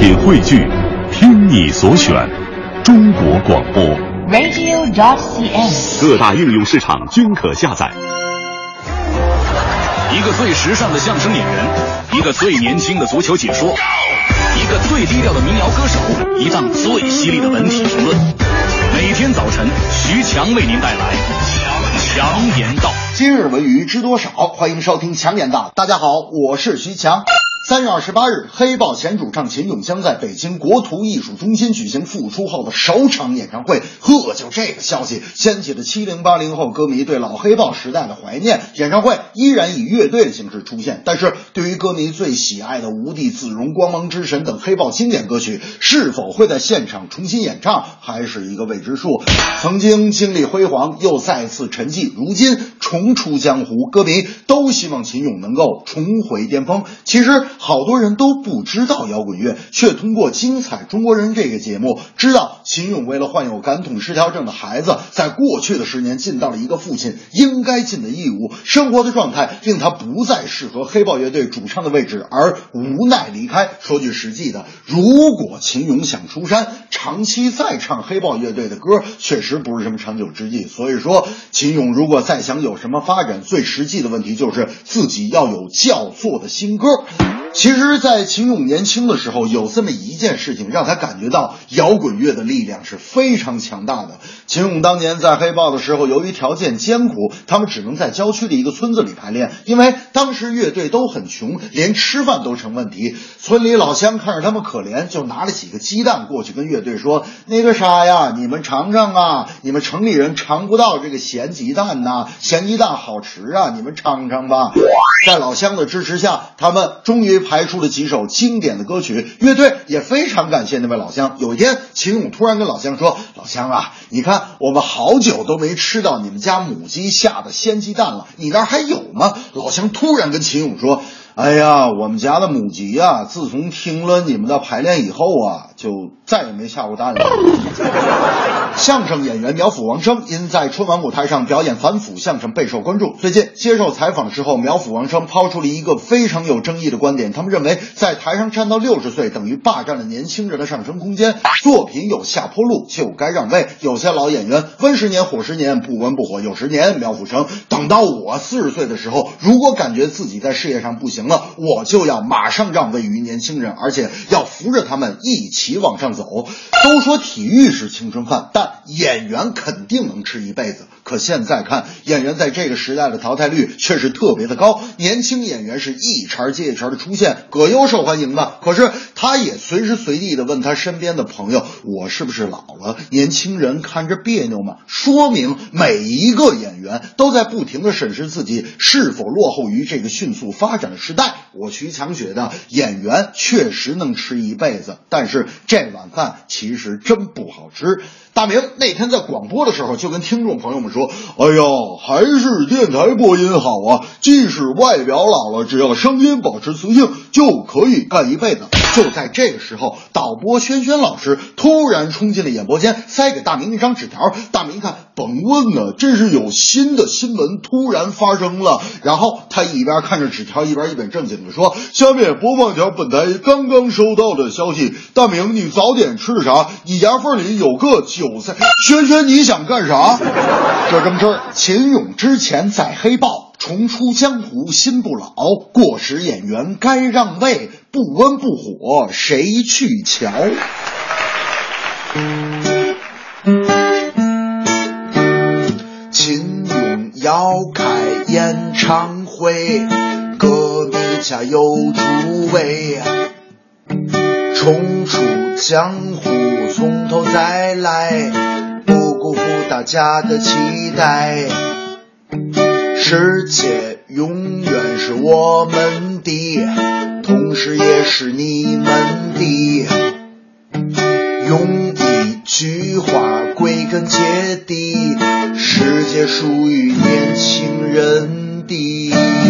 品汇聚，听你所选，中国广播。radio.dot.cn，。各大应用市场均可下载。一个最时尚的相声演员，一个最年轻的足球解说，一个最低调的民谣歌手，一档最犀利的文体评论。每天早晨，徐强为您带来《强强言道》。今日文娱知多少？欢迎收听强言道。大家好，我是徐强。三月二十八日，黑豹前主唱秦永将在北京国图艺术中心举行复出后的首场演唱会。呵，就这个消息掀起了七零八零后歌迷对老黑豹时代的怀念。演唱会依然以乐队的形式出现，但是对于歌迷最喜爱的《无地自容》《光芒之神》等黑豹经典歌曲，是否会在现场重新演唱，还是一个未知数。曾经经历辉煌，又再次沉寂，如今重出江湖，歌迷都希望秦勇能够重回巅峰。其实。好多人都不知道摇滚乐，却通过《精彩中国人》这个节目，知道秦勇为了患有感统失调症的孩子，在过去的十年尽到了一个父亲应该尽的义务。生活的状态令他不再适合黑豹乐队主唱的位置，而无奈离开。说句实际的，如果秦勇想出山，长期再唱黑豹乐队的歌，确实不是什么长久之计。所以说，秦勇如果再想有什么发展，最实际的问题就是自己要有叫座的新歌。其实，在秦勇年轻的时候，有这么一件事情让他感觉到摇滚乐的力量是非常强大的。秦勇当年在黑豹的时候，由于条件艰苦，他们只能在郊区的一个村子里排练，因为当时乐队都很穷，连吃饭都成问题。村里老乡看着他们可怜，就拿了几个鸡蛋过去跟乐队说：“那个啥呀，你们尝尝啊，你们城里人尝不到这个咸鸡蛋呐，咸鸡蛋好吃啊，你们尝尝吧。”在老乡的支持下，他们终于排出了几首经典的歌曲。乐队也非常感谢那位老乡。有一天，秦勇突然跟老乡说：“老乡啊，你看我们好久都没吃到你们家母鸡下的鲜鸡蛋了，你那儿还有吗？”老乡突然跟秦勇说：“哎呀，我们家的母鸡呀、啊，自从听了你们的排练以后啊，就再也没下过蛋了。”相声演员苗阜王声因在春晚舞台上表演反腐相声备受关注。最近接受采访的时候，苗阜王声抛出了一个非常有争议的观点，他们认为在台上站到六十岁等于霸占了年轻人的上升空间，作品有下坡路就该让位。有些老演员温十年火十年，不温不火有十年。苗阜声等到我四十岁的时候，如果感觉自己在事业上不行了，我就要马上让位于年轻人，而且要扶着他们一起往上走。都说体育是青春饭，但演员肯定能吃一辈子。可现在看，演员在这个时代的淘汰率却是特别的高，年轻演员是一茬接一茬的出现，葛优受欢迎的。可是他也随时随地的问他身边的朋友：“我是不是老了？年轻人看着别扭吗？”说明每一个演员都在不停的审视自己是否落后于这个迅速发展的时代。我徐强雪的演员确实能吃一辈子，但是这碗饭其实真不好吃。大明那天在广播的时候就跟听众朋友们说：“哎呀，还是电台播音好啊！即使外表老了，只要声音保持磁性，就可以干一辈子。”就在这个时候，导播轩轩老师突然冲进了演播间，塞给大明一张纸条。大明一看，甭问了，这是有新的新闻突然发生了。然后他一边看着纸条，一边一本正经你说：“下面播放条本台刚刚收到的消息。大明，你早点吃啥？你牙缝里有个韭菜。轩轩，你想干啥？这正事。秦勇之前在黑豹。”重出江湖心不老，过时演员该让位，不温不火谁去瞧？秦勇要开演唱会，歌迷加油助威，重出江湖从头再来，不辜负大家的期待。世界永远是我们的，同时也是你们的。用一句话归根结底，世界属于年轻人的。